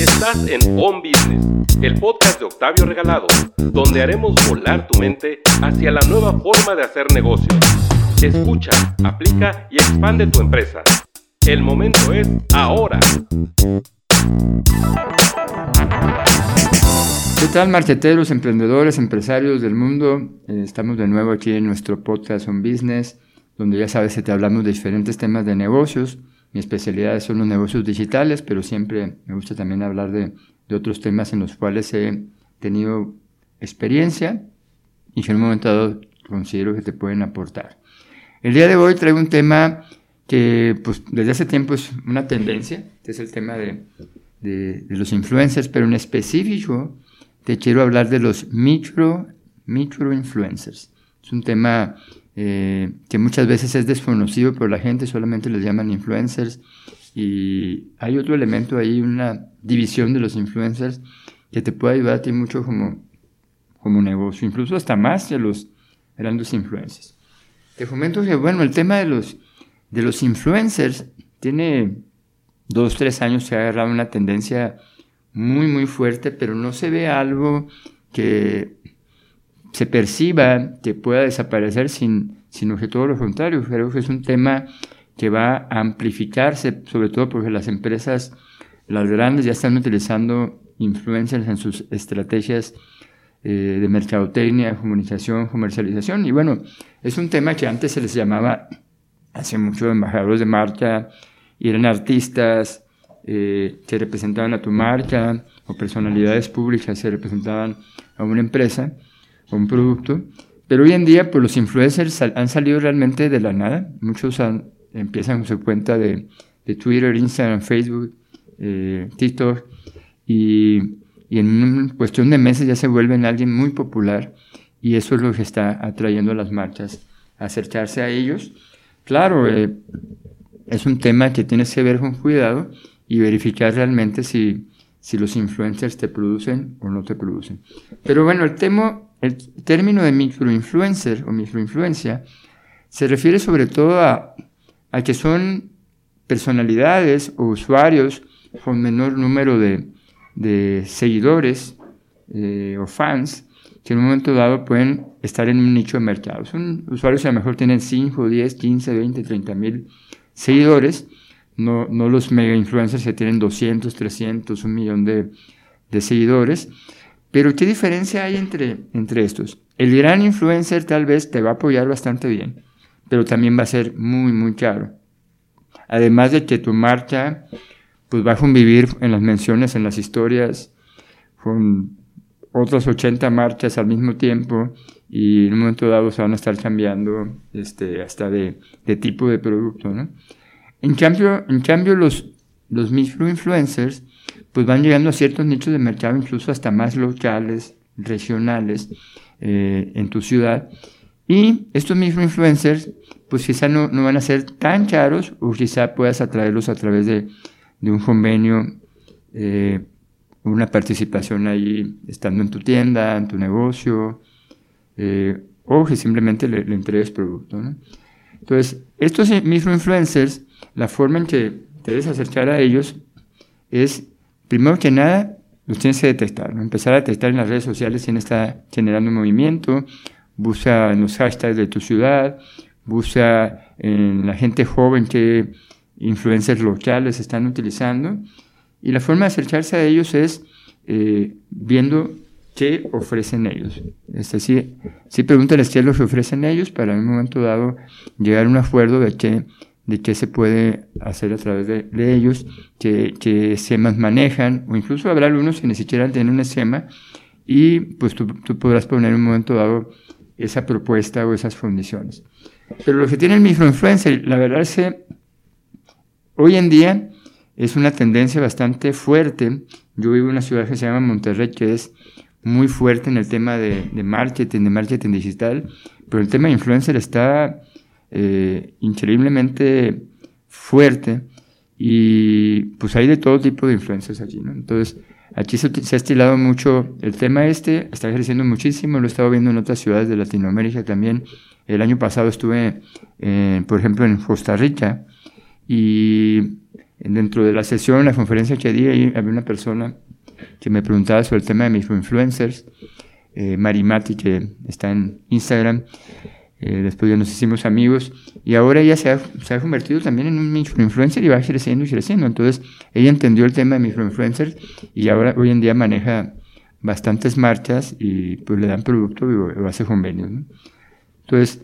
Estás en On Business, el podcast de Octavio Regalado, donde haremos volar tu mente hacia la nueva forma de hacer negocios. Escucha, aplica y expande tu empresa. El momento es ahora. ¿Qué tal, marqueteros, emprendedores, empresarios del mundo? Eh, estamos de nuevo aquí en nuestro podcast On Business, donde ya sabes que te hablamos de diferentes temas de negocios. Mi especialidad son los negocios digitales, pero siempre me gusta también hablar de, de otros temas en los cuales he tenido experiencia y que en un momento dado considero que te pueden aportar. El día de hoy traigo un tema que pues, desde hace tiempo es una tendencia, que es el tema de, de, de los influencers, pero en específico te quiero hablar de los micro, micro influencers. Es un tema eh, que muchas veces es desconocido por la gente, solamente les llaman influencers. Y hay otro elemento ahí, una división de los influencers que te puede ayudar a ti mucho como, como negocio, incluso hasta más de los grandes influencers. Te comento que, bueno, el tema de los, de los influencers tiene dos, tres años se ha agarrado una tendencia muy, muy fuerte, pero no se ve algo que se perciba que pueda desaparecer, sin, sino que lo contrario. Creo que es un tema que va a amplificarse, sobre todo porque las empresas, las grandes, ya están utilizando influencers en sus estrategias eh, de mercadotecnia, comunicación, comercialización. Y bueno, es un tema que antes se les llamaba, hace mucho, embajadores de marca, y eran artistas eh, que representaban a tu marca, o personalidades públicas que representaban a una empresa un producto. Pero hoy en día, pues los influencers han salido realmente de la nada. Muchos empiezan con su cuenta de, de Twitter, Instagram, Facebook, eh, TikTok, y, y en cuestión de meses ya se vuelven alguien muy popular, y eso es lo que está atrayendo a las marcas a acercarse a ellos. Claro, eh, es un tema que tienes que ver con cuidado y verificar realmente si, si los influencers te producen o no te producen. Pero bueno, el, tema, el término de microinfluencer o microinfluencia se refiere sobre todo a, que son personalidades o usuarios con menor número de, de seguidores eh, o fans que en un momento dado pueden estar en un nicho de mercado. Son usuarios que a lo mejor tienen 5, 10, 15, 20, 30 mil seguidores, no, no los mega influencers que tienen 200, 300, un millón de, de seguidores. Pero ¿qué diferencia hay entre, entre estos? El gran influencer tal vez te va a apoyar bastante bien, pero también va a ser muy, muy caro. Además de que tu marca pues va a convivir en las menciones, en las historias, con otras 80 marchas al mismo tiempo y en un momento dado se van a estar cambiando este, hasta de, de tipo de producto. ¿no? En cambio, en cambio los, los microinfluencers pues van llegando a ciertos nichos de mercado, incluso hasta más locales, regionales, eh, en tu ciudad. Y estos microinfluencers, pues quizá no, no, van a ser tan caros o quizá puedas atraerlos a través de, de un convenio, eh, una participación ahí estando en tu tienda, en tu negocio, eh, o que simplemente le, le entregues producto. Entonces, estos microinfluencers la forma en que te debes acercar a ellos es, primero que nada, los tienes que detectar, empezar a detectar en las redes sociales quién está generando movimiento, busca en los hashtags de tu ciudad, busca en la gente joven que influencers locales están utilizando, y la forma de acercarse a ellos es eh, viendo qué ofrecen ellos. Es decir, sí pregúntales qué es lo que ofrecen ellos para en un momento dado llegar a un acuerdo de qué de qué se puede hacer a través de, ellos, qué, qué, esquemas manejan, o incluso habrá algunos que ni siquiera tienen un esquema, y pues tú, podrás poner en un momento dado esa propuesta o esas condiciones. Pero lo que tiene el microinfluencer, la verdad es que hoy en día es una tendencia bastante fuerte. Yo vivo en una ciudad que se llama Monterrey, que es muy fuerte en el tema de, de marketing, de marketing digital, pero el tema de influencer está eh, increíblemente fuerte y pues hay de todo tipo de influencias allí, ¿no? Entonces, aquí se, ha estilado mucho el tema este, está creciendo muchísimo, lo he estado viendo en otras ciudades de Latinoamérica también. El año pasado estuve, eh, por ejemplo, en Costa Rica y dentro de la sesión, la conferencia que di, había una persona que me preguntaba sobre el tema de microinfluencers, eh, Marimati, que está en Instagram, eh, después ya nos hicimos amigos y ahora ella se ha, se ha, convertido también en un microinfluencer y va creciendo y creciendo. Entonces ella entendió el tema de microinfluencer y ahora hoy en día maneja bastantes marchas y pues le dan producto y, o hace convenios. ¿no? Entonces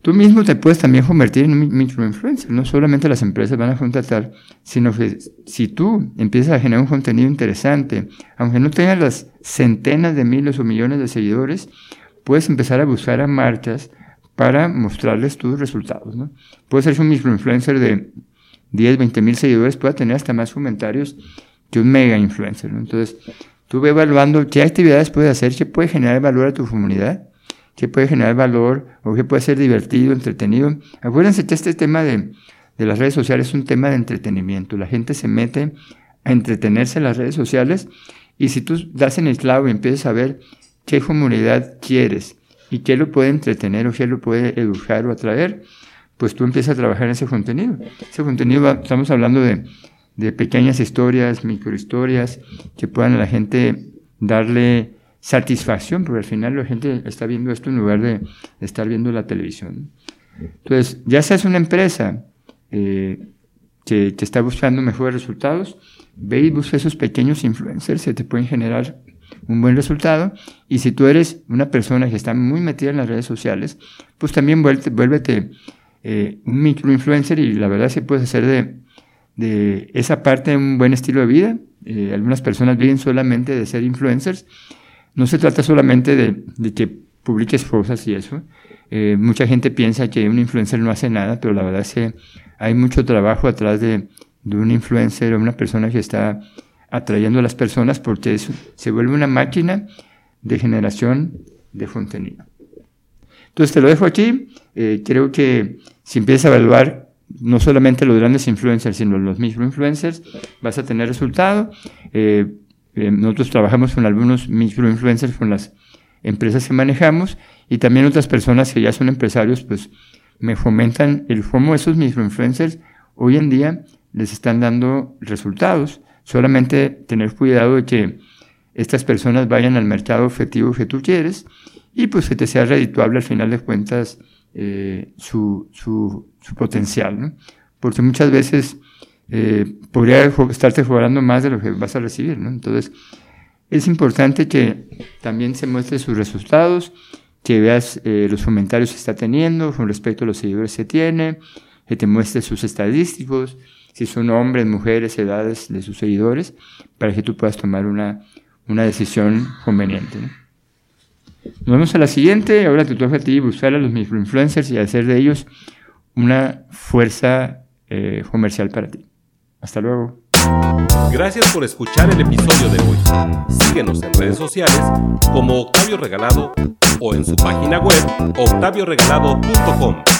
tú mismo te puedes también convertir en un microinfluencer. No solamente las empresas van a contratar, sino que si tú empiezas a generar un contenido interesante, aunque no tengas las centenas de miles o millones de seguidores, puedes empezar a buscar a marchas para mostrarles tus resultados. ¿no? Puede ser un microinfluencer de 10, 20 mil seguidores, puede tener hasta más comentarios que un mega influencer. Entonces, tú ve evaluando qué actividades puedes hacer, qué puede generar valor a tu comunidad, qué puede generar valor o qué puede ser divertido, entretenido. Acuérdense que este tema de, de las redes sociales es un tema de entretenimiento. La gente se mete a entretenerse en las redes sociales y si tú das en el clavo y empiezas a ver qué comunidad quieres, y qué lo puede entretener o qué lo puede educar o atraer, pues tú empiezas a trabajar en ese contenido. Ese contenido, estamos hablando de, de pequeñas historias, microhistorias, que puedan a la gente darle satisfacción, porque al final la gente está viendo esto en lugar de, estar viendo la televisión. Entonces, ya seas una empresa eh, que, que, está buscando mejores resultados, ve y busca esos pequeños influencers que te pueden generar un buen resultado. Y si tú eres una persona que está muy metida en las redes sociales, pues también vuélvete, vuélvete eh, un microinfluencer y la verdad se puede hacer de, de esa parte un buen estilo de vida. Eh, algunas personas viven solamente de ser influencers. No se trata solamente de, de que publiques cosas y eso. Eh, mucha gente piensa que un influencer no hace nada, pero la verdad es que hay mucho trabajo atrás de, de un influencer o una persona que está atrayendo a las personas porque eso se vuelve una máquina de generación de contenido. Entonces te lo dejo aquí. Eh, creo que si empiezas a evaluar no solamente los grandes influencers, sino los microinfluencers, vas a tener resultado. Eh, eh, nosotros trabajamos con algunos microinfluencers, con las empresas que manejamos, y también otras personas que ya son empresarios, pues me fomentan el cómo esos microinfluencers hoy en día les están dando resultados Solamente tener cuidado de que estas personas vayan al mercado objetivo que tú quieres y pues que te sea redituable al final de cuentas eh, su, su, su, potencial, ¿no? Porque muchas veces eh, podría estarte cobrando más de lo que vas a recibir, ¿no? Entonces, es importante que también se muestre sus resultados, que veas eh, los comentarios que está teniendo con respecto a los seguidores que tiene, que te muestre sus estadísticos, si son hombres, mujeres, edades de sus seguidores, para que tú puedas tomar una, una decisión conveniente. Nos vemos a la siguiente. Ahora te toca a ti buscar a los microinfluencers y hacer de ellos una fuerza eh, comercial para ti. Hasta luego. Gracias por escuchar el episodio de hoy. Síguenos en redes sociales como Octavio Regalado o en su página web octavioregalado.com.